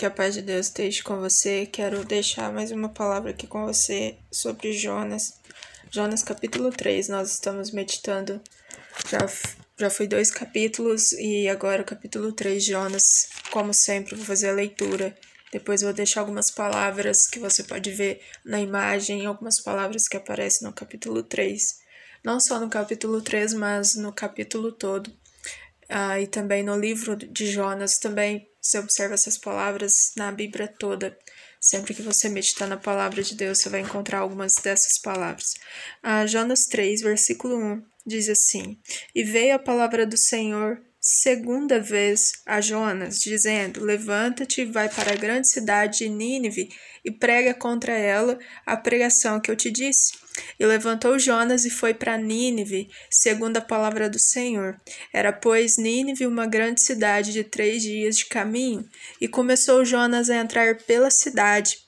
Que a paz de Deus esteja com você. Quero deixar mais uma palavra aqui com você sobre Jonas. Jonas capítulo 3. Nós estamos meditando. Já, já foi dois capítulos e agora o capítulo 3 de Jonas. Como sempre, vou fazer a leitura. Depois vou deixar algumas palavras que você pode ver na imagem, algumas palavras que aparecem no capítulo 3. Não só no capítulo 3, mas no capítulo todo. Ah, e também no livro de Jonas também você observa essas palavras na Bíblia toda. Sempre que você meditar na palavra de Deus, você vai encontrar algumas dessas palavras. Ah, Jonas 3, versículo 1 diz assim: E veio a palavra do Senhor segunda vez a Jonas, dizendo: Levanta-te vai para a grande cidade de Nínive e prega contra ela a pregação que eu te disse. E levantou Jonas e foi para Nínive, segundo a palavra do Senhor. Era, pois, Nínive uma grande cidade de três dias de caminho. E começou Jonas a entrar pela cidade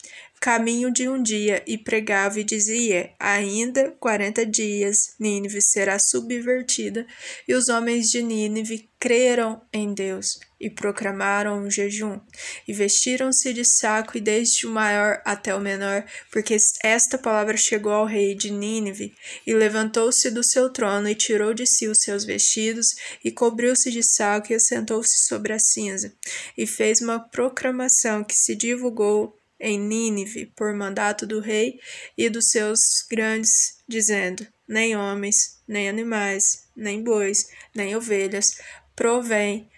caminho de um dia, e pregava e dizia: Ainda quarenta dias, Nínive será subvertida. E os homens de Nínive creram em Deus e proclamaram um jejum, e vestiram-se de saco, e desde o maior até o menor, porque esta palavra chegou ao rei de Nínive, e levantou-se do seu trono, e tirou de si os seus vestidos, e cobriu-se de saco, e assentou-se sobre a cinza, e fez uma proclamação que se divulgou em Nínive por mandato do rei e dos seus grandes, dizendo: Nem homens, nem animais, nem bois, nem ovelhas provém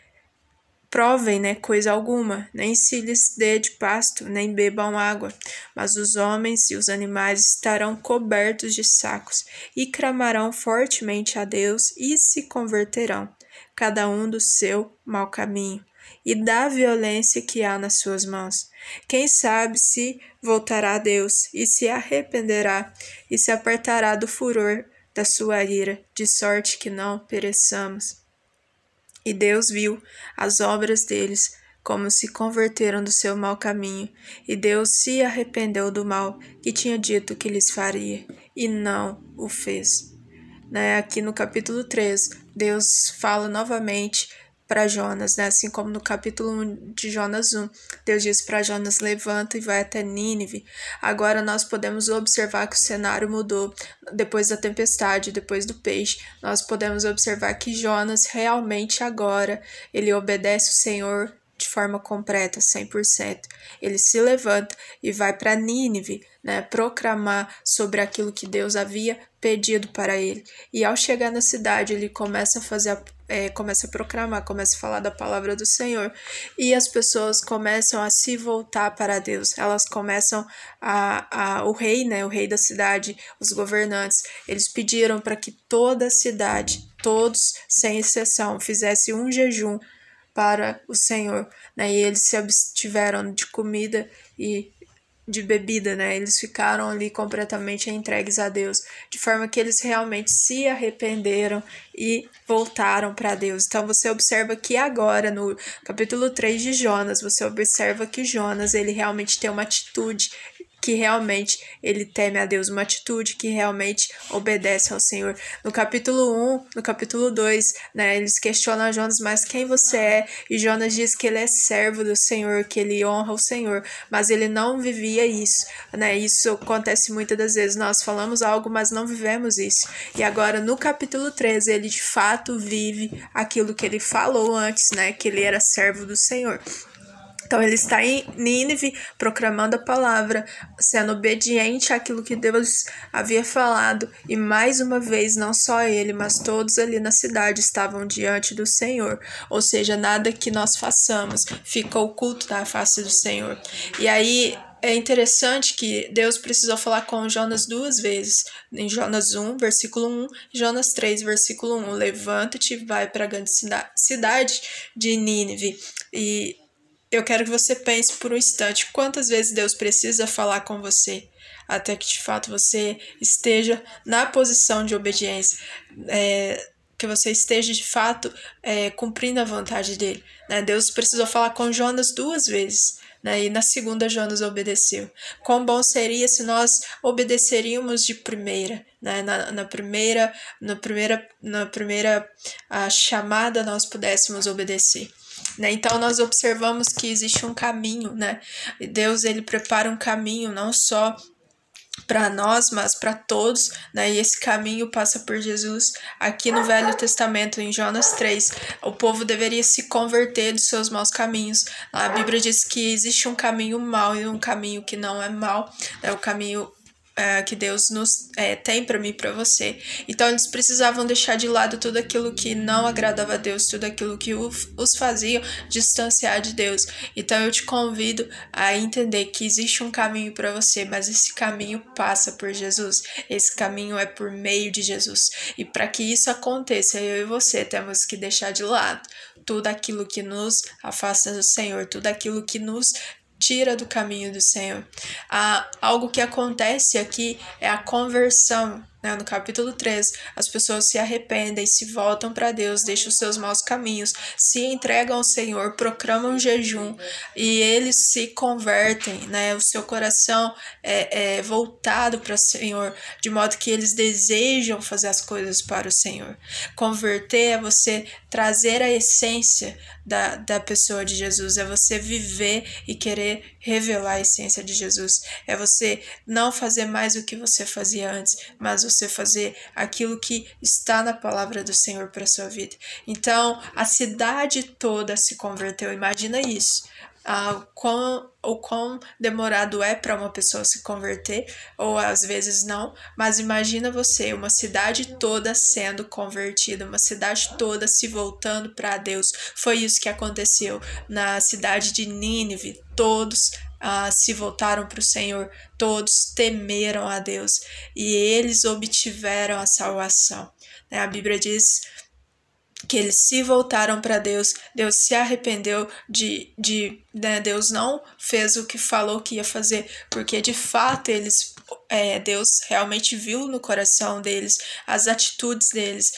provem né, coisa alguma, nem se lhes dê de pasto, nem bebam água, mas os homens e os animais estarão cobertos de sacos, e clamarão fortemente a Deus e se converterão, cada um do seu mau caminho e da violência que há nas suas mãos. Quem sabe se voltará a Deus e se arrependerá e se apartará do furor da sua ira, de sorte que não pereçamos. E Deus viu as obras deles, como se converteram do seu mau caminho, e Deus se arrependeu do mal que tinha dito que lhes faria, e não o fez. Né? Aqui no capítulo 3, Deus fala novamente para Jonas, né? assim como no capítulo 1 de Jonas 1. Deus diz para Jonas: levanta e vai até Nínive. Agora nós podemos observar que o cenário mudou depois da tempestade, depois do peixe. Nós podemos observar que Jonas realmente agora ele obedece o Senhor de forma completa, 100%. Ele se levanta e vai para Nínive, né, proclamar sobre aquilo que Deus havia pedido para ele. E ao chegar na cidade, ele começa a fazer a, é, começa a proclamar, começa a falar da palavra do Senhor. E as pessoas começam a se voltar para Deus. Elas começam a, a o rei, né, o rei da cidade, os governantes, eles pediram para que toda a cidade, todos sem exceção, fizesse um jejum para o Senhor, né? E eles se abstiveram de comida e de bebida, né? Eles ficaram ali completamente entregues a Deus, de forma que eles realmente se arrependeram e voltaram para Deus. Então você observa que agora no capítulo 3 de Jonas, você observa que Jonas, ele realmente tem uma atitude que realmente ele teme a Deus, uma atitude que realmente obedece ao Senhor. No capítulo 1, no capítulo 2, né, eles questionam Jonas, mas quem você é? E Jonas diz que ele é servo do Senhor, que ele honra o Senhor, mas ele não vivia isso, né? Isso acontece muitas das vezes, nós falamos algo, mas não vivemos isso. E agora no capítulo 13, ele de fato vive aquilo que ele falou antes, né, que ele era servo do Senhor. Então ele está em Nínive proclamando a palavra, sendo obediente àquilo que Deus havia falado, e mais uma vez não só ele, mas todos ali na cidade estavam diante do Senhor. Ou seja, nada que nós façamos fica oculto na face do Senhor. E aí é interessante que Deus precisou falar com Jonas duas vezes, em Jonas 1, versículo 1, e Jonas 3, versículo 1. Levanta-te e vai para a grande cidade de Nínive. E eu quero que você pense por um instante quantas vezes Deus precisa falar com você até que de fato você esteja na posição de obediência. É, que você esteja de fato é, cumprindo a vontade dele. Né? Deus precisou falar com Jonas duas vezes. Né? E na segunda Jonas obedeceu. Quão bom seria se nós obedeceríamos de primeira, né? na, na primeira, na primeira, na primeira a chamada nós pudéssemos obedecer. Né? Então nós observamos que existe um caminho, né? Deus ele prepara um caminho não só para nós, mas para todos, né? E esse caminho passa por Jesus. Aqui no Velho Testamento, em Jonas 3, o povo deveria se converter dos seus maus caminhos. A Bíblia diz que existe um caminho mau e um caminho que não é mau, né? O caminho é, que Deus nos é, tem para mim e para você. Então eles precisavam deixar de lado tudo aquilo que não agradava a Deus, tudo aquilo que os fazia distanciar de Deus. Então eu te convido a entender que existe um caminho para você, mas esse caminho passa por Jesus. Esse caminho é por meio de Jesus. E para que isso aconteça, eu e você temos que deixar de lado tudo aquilo que nos afasta do Senhor, tudo aquilo que nos tira do caminho do Senhor. Ah, algo que acontece aqui é a conversão né? No capítulo 3, as pessoas se arrependem, se voltam para Deus, deixam os seus maus caminhos, se entregam ao Senhor, proclamam jejum e eles se convertem, né? O seu coração é, é voltado para o Senhor, de modo que eles desejam fazer as coisas para o Senhor. Converter é você trazer a essência da, da pessoa de Jesus, é você viver e querer revelar a essência de Jesus, é você não fazer mais o que você fazia antes, mas você fazer aquilo que está na palavra do Senhor para sua vida. Então, a cidade toda se converteu. Imagina isso. Quão, o quão demorado é para uma pessoa se converter, ou às vezes não, mas imagina você, uma cidade toda sendo convertida, uma cidade toda se voltando para Deus. Foi isso que aconteceu na cidade de Nínive. Todos ah, se voltaram para o Senhor, todos temeram a Deus e eles obtiveram a salvação. Né? A Bíblia diz que eles se voltaram para Deus, Deus se arrependeu de, de né, Deus não fez o que falou que ia fazer, porque de fato eles, é, Deus realmente viu no coração deles as atitudes deles,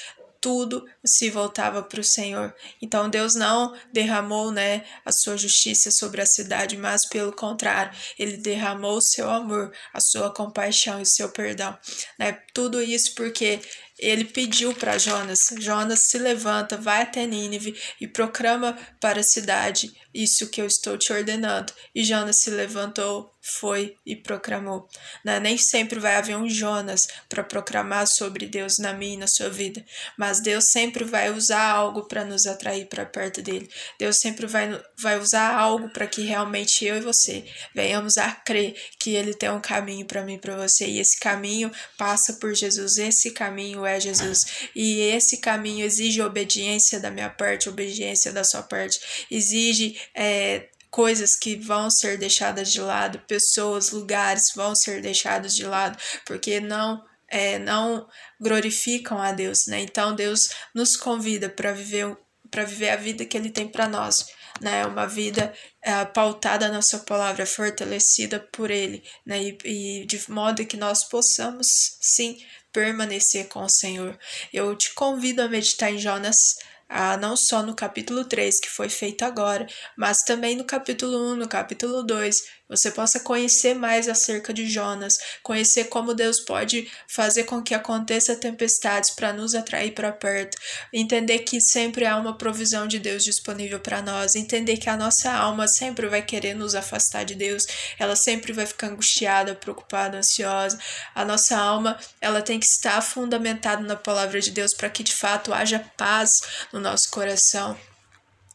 tudo se voltava para o Senhor. Então Deus não derramou, né, a sua justiça sobre a cidade, mas pelo contrário, ele derramou o seu amor, a sua compaixão e o seu perdão, né? Tudo isso porque ele pediu para Jonas: Jonas se levanta, vai até Nínive e proclama para a cidade isso que eu estou te ordenando. E Jonas se levantou, foi e proclamou. Né? Nem sempre vai haver um Jonas para proclamar sobre Deus na minha e na sua vida, mas Deus sempre vai usar algo para nos atrair para perto dele. Deus sempre vai, vai usar algo para que realmente eu e você venhamos a crer que ele tem um caminho para mim e para você. E esse caminho passa por Jesus, esse caminho é Jesus. E esse caminho exige obediência da minha parte, obediência da sua parte. Exige é, coisas que vão ser deixadas de lado, pessoas, lugares vão ser deixados de lado, porque não é, não glorificam a Deus, né? Então Deus nos convida para viver para viver a vida que Ele tem para nós, né? Uma vida é, pautada na Sua palavra, fortalecida por Ele, né? E, e de modo que nós possamos sim permanecer com o Senhor. Eu te convido a meditar em Jonas ah, não só no capítulo 3, que foi feito agora, mas também no capítulo 1, no capítulo 2, você possa conhecer mais acerca de Jonas, conhecer como Deus pode fazer com que aconteça tempestades para nos atrair para perto, entender que sempre há uma provisão de Deus disponível para nós, entender que a nossa alma sempre vai querer nos afastar de Deus, ela sempre vai ficar angustiada, preocupada, ansiosa. A nossa alma, ela tem que estar fundamentada na palavra de Deus para que de fato haja paz no nosso coração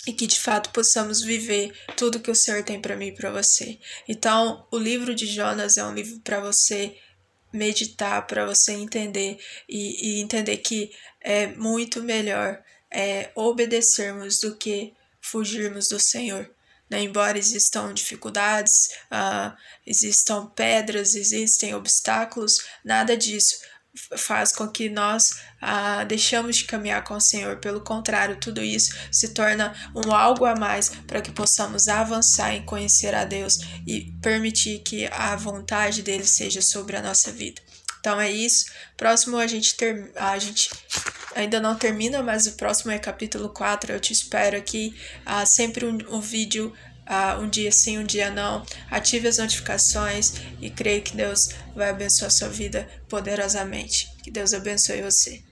e que de fato possamos viver tudo que o Senhor tem para mim e para você. Então, o livro de Jonas é um livro para você meditar, para você entender e, e, entender que é muito melhor é, obedecermos do que fugirmos do Senhor. Né? Embora existam dificuldades, uh, existam pedras, existem obstáculos, nada disso faz com que nós ah, deixamos de caminhar com o Senhor. Pelo contrário, tudo isso se torna um algo a mais para que possamos avançar em conhecer a Deus e permitir que a vontade dele seja sobre a nossa vida. Então é isso. Próximo a gente ter, a gente ainda não termina, mas o próximo é capítulo 4. Eu te espero aqui. Ah, sempre um, um vídeo uh, um dia sim, um dia não. Ative as notificações e creio que Deus vai abençoar sua vida poderosamente. Que Deus abençoe você.